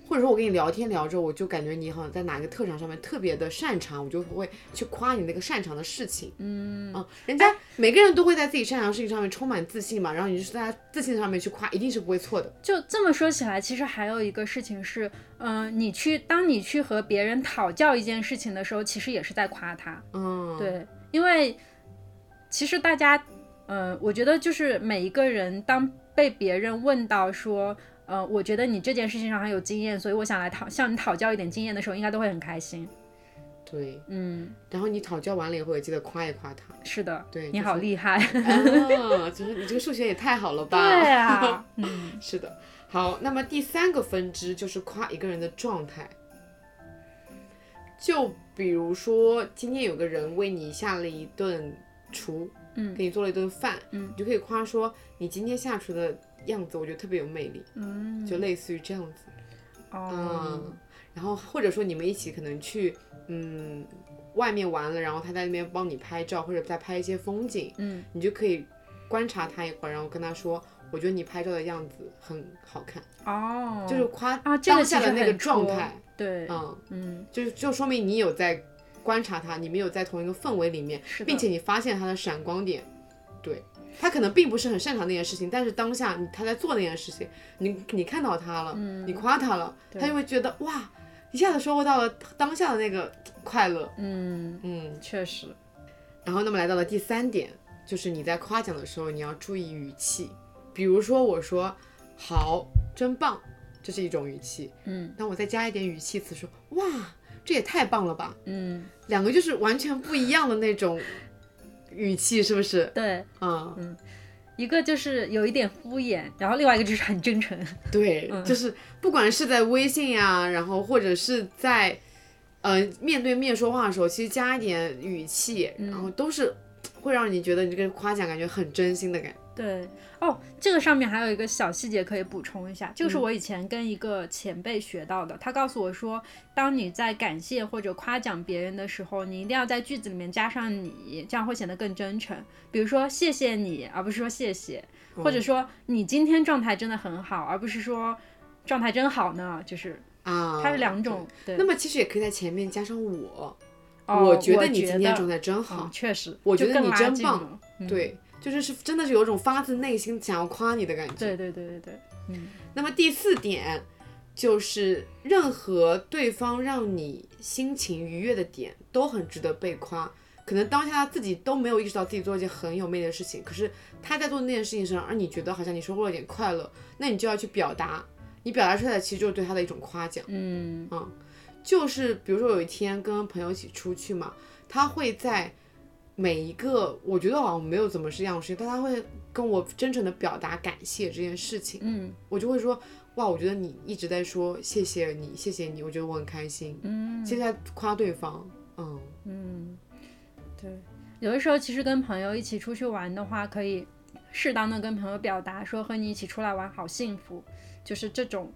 或者说我跟你聊天聊着，我就感觉你好像在哪个特长上面特别的擅长，我就会去夸你那个擅长的事情。嗯，嗯，人家每个人都会在自己擅长的事情上面充满自信嘛，然后你就是在他自信上面去夸，一定是不会错的。就这么说起来，其实还有一个事情是，嗯、你去当你去和别人讨教一件事情的时候，其实也是在夸他。嗯，，对，因为其实大家，嗯、我觉得就是每一个人当被别人问到说，呃，我觉得你这件事情上很有经验，所以我想来讨向你讨教一点经验的时候，应该都会很开心。对。嗯，然后你讨教完了以后，也记得夸一夸他。是的，对你好就是厉害。啊，就是你这个数学也太好了吧？对啊，嗯是的，好，那么第三个分支就是夸一个人的状态。就比如说，今天有个人为你下了一顿厨，嗯给你做了一顿饭，嗯你就可以夸说你今天下厨的样子，我觉得特别有魅力，嗯，就类似于这样子。哦，嗯，然后或者说你们一起可能去嗯外面玩了，然后他在那边帮你拍照，或者在拍一些风景，嗯。你就可以观察他一会儿，然后跟他说，我觉得你拍照的样子很好看，哦，就是夸当下的那个状态，对，嗯，嗯，就就说明你有在观察他，你们有在同一个氛围里面，是并且你发现他的闪光点，对。他可能并不是很擅长那件事情，但是当下你他在做那件事情，你你看到他了，你夸他了，他就会觉得哇，一下子收获到了当下的那个快乐，嗯，嗯。确实，然后，那么来到了第三点，就是你在夸奖的时候，你要注意语气。比如说，我说“好，真棒”，这是一种语气。嗯。那我再加一点语气词，说“哇，这也太棒了吧嗯，”，两个就是完全不一样的那种语气，是不是？对，嗯，一个就是有一点敷衍，然后另外一个就是很真诚。对，嗯就是不管是在微信呀、然后或者是在呃面对面说话的时候，其实加一点语气，嗯然后都是会让你觉得你这个夸奖感觉很真心的感觉。对哦，这个上面还有一个小细节可以补充一下，这个嗯是我以前跟一个前辈学到的。他告诉我说，当你在感谢或者夸奖别人的时候，你一定要在句子里面加上你，这样会显得更真诚。比如说谢谢你，而不是说谢谢，或者说你今天状态真的很好，而不是说状态真好呢，就是啊，它是两种。对，那么其实也可以在前面加上我，哦我觉得得你今天状态真好嗯，确实，我觉得你真棒。嗯对，就是是真的是有种发自内心想要夸你的感觉。对对对对对，嗯那么第四点就是，任何对方让你心情愉悦的点都很值得被夸。可能当下他自己都没有意识到自己做一件很有魅力的事情，可是他在做那件事情上，而你觉得好像你收获了一点快乐，那你就要去表达，你表达出来的其实就是对他的一种夸奖。嗯嗯，就是比如说有一天跟朋友一起出去嘛，他会在每一个我觉得好像没有怎么是这样的事情，但他会跟我真诚的表达感谢这件事情，嗯。我就会说哇，我觉得你一直在说谢谢你，谢谢你，我觉得我很开心，嗯。现在夸对方，嗯。嗯，对，有的时候其实跟朋友一起出去玩的话，可以适当的跟朋友表达说和你一起出来玩好幸福，就是这种。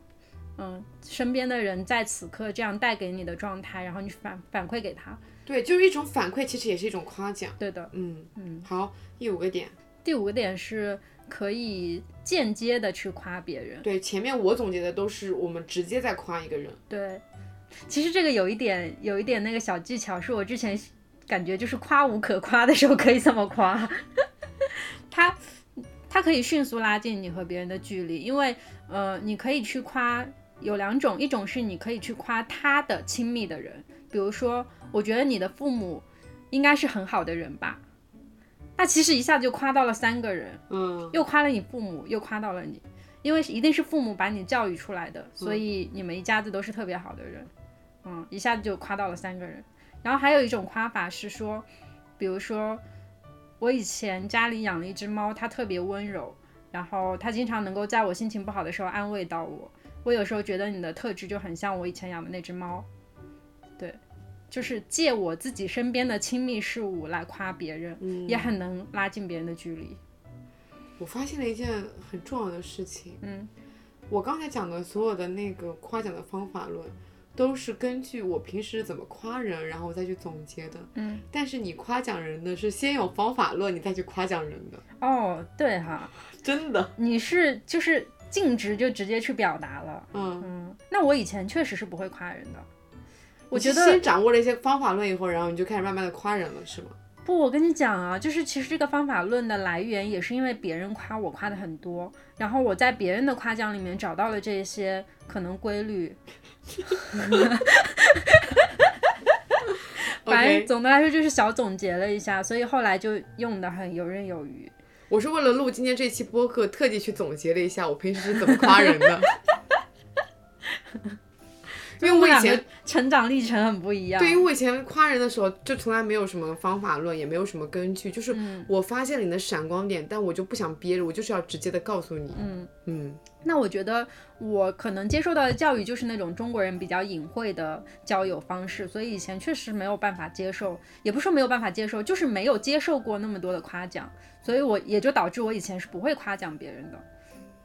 嗯，身边的人在此刻这样带给你的状态，然后你反反馈给他，对，就是一种反馈，其实也是一种夸奖，对的。嗯嗯，好，第五个点，第五个点是可以间接的去夸别人，对，前面我总结的都是我们直接在夸一个人，对，其实这个有一点有一点那个小技巧，是我之前感觉就是夸无可夸的时候可以这么夸，他他可以迅速拉近你和别人的距离，因为呃，你可以去夸有两种，一种是你可以去夸他的亲密的人，比如说我觉得你的父母应该是很好的人吧，那其实一下子就夸到了三个人，嗯又夸了你父母，又夸到了你，因为一定是父母把你教育出来的，所以你们一家子都是特别好的人，嗯，一下子就夸到了三个人。然后还有一种夸法是说，比如说我以前家里养了一只猫，它特别温柔，然后它经常能够在我心情不好的时候安慰到我。我有时候觉得你的特质就很像我以前养的那只猫，对，就是借我自己身边的亲密事物来夸别人，嗯也很能拉近别人的距离。我发现了一件很重要的事情，嗯，我刚才讲的所有的那个夸奖的方法论，都是根据我平时怎么夸人，然后再去总结的。嗯，但是你夸奖人的是先有方法论，你再去夸奖人的，哦，对哈，真的。你是就是径直就直接去表达了。嗯，嗯，那我以前确实是不会夸人的。我觉得先掌握了一些方法论以后，然后你就开始慢慢的夸人了，是吗？不，我跟你讲啊，就是其实这个方法论的来源也是因为别人夸我夸的很多，然后我在别人的夸奖里面找到了这些可能规律。反正总的来说就是小总结了一下，所以后来就用的很游刃有余。我是为了录今天这期播客，特地去总结了一下我平时是怎么夸人的。因为我以前成长历程很不一样。对，因为我以前夸人的时候，就从来没有什么方法论，也没有什么根据，就是嗯我发现了你的闪光点，但我就不想憋着，我就是要直接的告诉你。嗯，嗯那我觉得我可能接受到的教育就是那种中国人比较隐晦的交友方式，所以以前确实没有办法接受，也不是说没有办法接受，就是没有接受过那么多的夸奖，所以我也就导致我以前是不会夸奖别人的，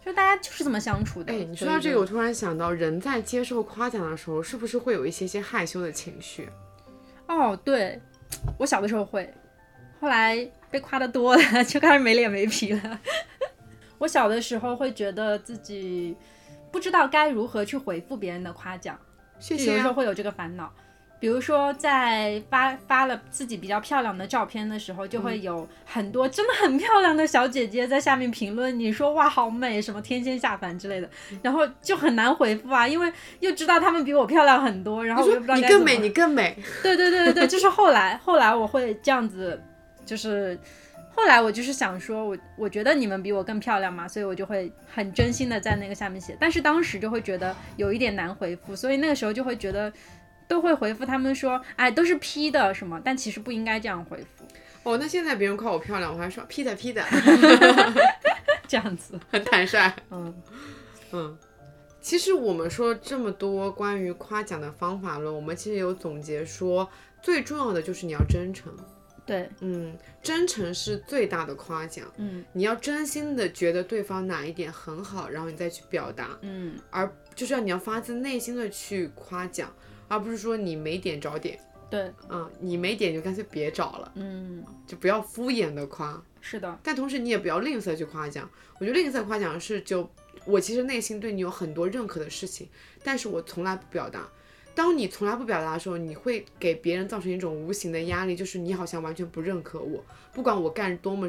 就大家就是这么相处的。哎，你说到这个，我突然想到，人在接受夸奖的时候，是不是会有一些些害羞的情绪？哦，对，我小的时候会，后来被夸的多了，就开始没脸没皮了。我小的时候会觉得自己不知道该如何去回复别人的夸奖。谢谢啊。就有的时候会有这个烦恼。比如说，在发发了自己比较漂亮的照片的时候，就嗯。会有很多真的很漂亮的小姐姐在下面评论，你说哇好美，什么天仙下凡之类的，然后就很难回复啊，因为又知道她们比我漂亮很多，然后又不知道说你更美，你更美。对对对对对，就是后来后来我会这样子，就是后来我就是想说，我我觉得你们比我更漂亮嘛，所以我就会很真心的在那个下面写，但是当时就会觉得有一点难回复，所以那个时候就会觉得都会回复他们说，哎，都是 P 的什么，但其实不应该这样回复，哦，那现在别人夸我漂亮，我还说 P 的 P 的，这样子，很坦率。嗯嗯，其实我们说这么多关于夸奖的方法论，我们其实有总结说，最重要的就是你要真诚。对，嗯，真诚是最大的夸奖。嗯你要真心的觉得对方哪一点很好，然后你再去表达，嗯而就是要你要发自内心的去夸奖，而不是说你没点找点。对，嗯，你没点就干脆别找了，嗯就不要敷衍的夸。是的，但同时你也不要吝啬去夸奖。我觉得吝啬夸奖是就我其实内心对你有很多认可的事情，但是我从来不表达。当你从来不表达的时候，你会给别人造成一种无形的压力，就是你好像完全不认可我，不管我干多么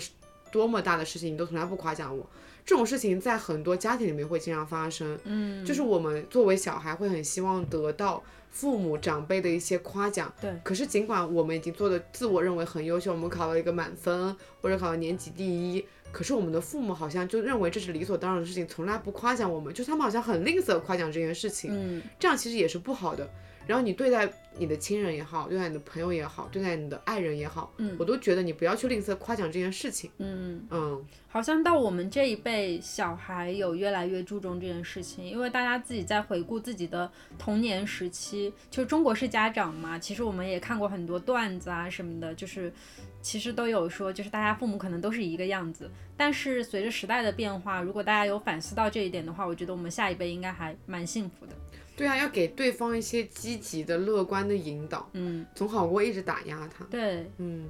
多么大的事情，你都从来不夸奖我。这种事情在很多家庭里面会经常发生，嗯，就是我们作为小孩会很希望得到父母长辈的一些夸奖，对。可是尽管我们已经做的自我认为很优秀，我们考了一个满分或者考了年级第一，可是我们的父母好像就认为这是理所当然的事情，从来不夸奖我们，就是他们好像很吝啬夸奖这件事情，嗯，这样其实也是不好的。然后你对待你的亲人也好，对待你的朋友也好，对待你的爱人也好，嗯，我都觉得你不要去吝啬夸奖这件事情，嗯嗯，好像到我们这一辈，小孩有越来越注重这件事情，因为大家自己在回顾自己的童年时期，就中国式家长嘛，其实我们也看过很多段子啊什么的，就是其实都有说，就是大家父母可能都是一个样子，但是随着时代的变化，如果大家有反思到这一点的话，我觉得我们下一辈应该还蛮幸福的。对啊，要给对方一些积极的、乐观的引导，嗯，总好过一直打压他。对，嗯，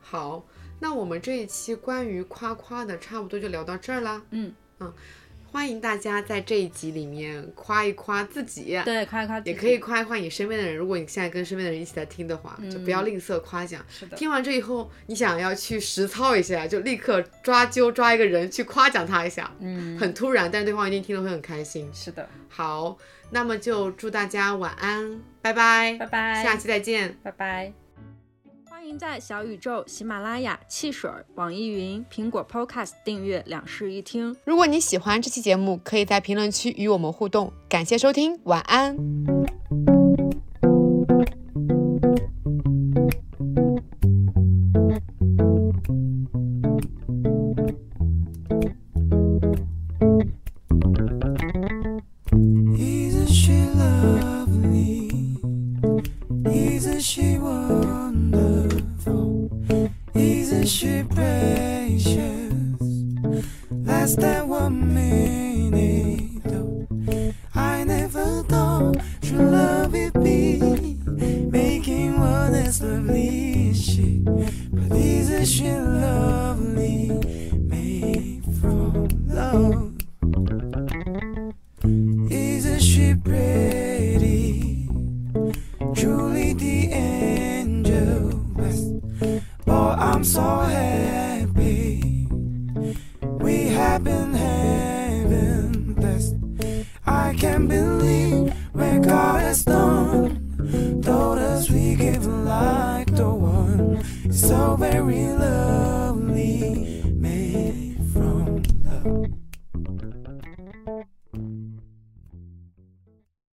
好，那我们这一期关于夸夸的差不多就聊到这儿啦。嗯嗯，欢迎大家在这一集里面夸一夸自己，对，夸一夸，也可以夸一夸你身边的人。如果你现在跟身边的人一起在听的话，就不要吝啬夸奖。是的，听完这以后，你想要去实操一下，就立刻抓阄抓一个人去夸奖他一下。嗯，很突然，但是对方一定听了会很开心。是的，好，那么就祝大家晚安，拜拜，拜拜，下期再见，拜拜。欢迎在小宇宙、喜马拉雅、汽水、网易云、苹果 Podcast 订阅两室一厅。如果你喜欢这期节目，可以在评论区与我们互动。感谢收听，晚安。